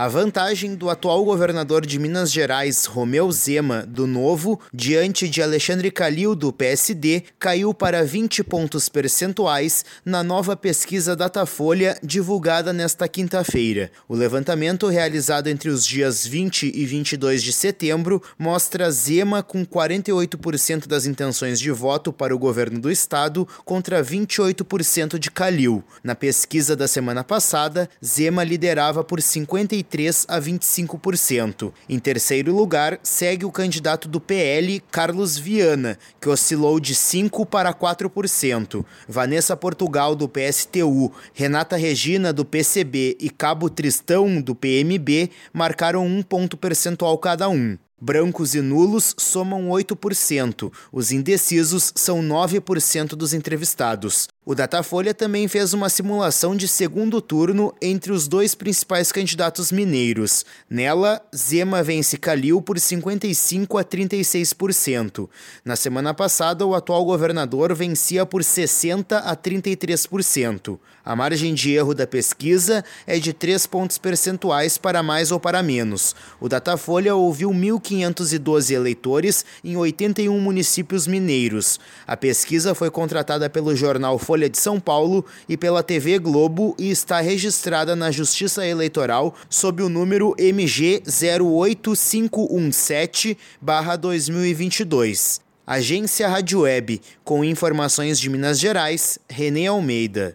A vantagem do atual governador de Minas Gerais, Romeu Zema, do Novo, diante de Alexandre Calil, do PSD, caiu para 20 pontos percentuais na nova pesquisa Datafolha divulgada nesta quinta-feira. O levantamento realizado entre os dias 20 e 22 de setembro mostra Zema com 48% das intenções de voto para o governo do estado contra 28% de Calil. Na pesquisa da semana passada, Zema liderava por 53 23% a 25%. Em terceiro lugar, segue o candidato do PL, Carlos Viana, que oscilou de 5% para 4%. Vanessa Portugal, do PSTU, Renata Regina, do PCB e Cabo Tristão, do PMB, marcaram um ponto percentual cada um. Brancos e nulos somam 8%, os indecisos são 9% dos entrevistados. O Datafolha também fez uma simulação de segundo turno entre os dois principais candidatos mineiros. Nela, Zema vence Calil por 55 a 36%. Na semana passada, o atual governador vencia por 60 a 33%. A margem de erro da pesquisa é de 3 pontos percentuais para mais ou para menos. O Datafolha ouviu 1.512 eleitores em 81 municípios mineiros. A pesquisa foi contratada pelo jornal Folha de São Paulo e pela TV Globo e está registrada na Justiça Eleitoral sob o número MG 08517-2022. Agência Rádio Web, com informações de Minas Gerais, Renê Almeida.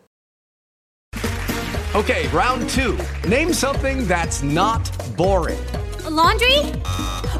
Okay, round two. Name something that's not boring. A laundry?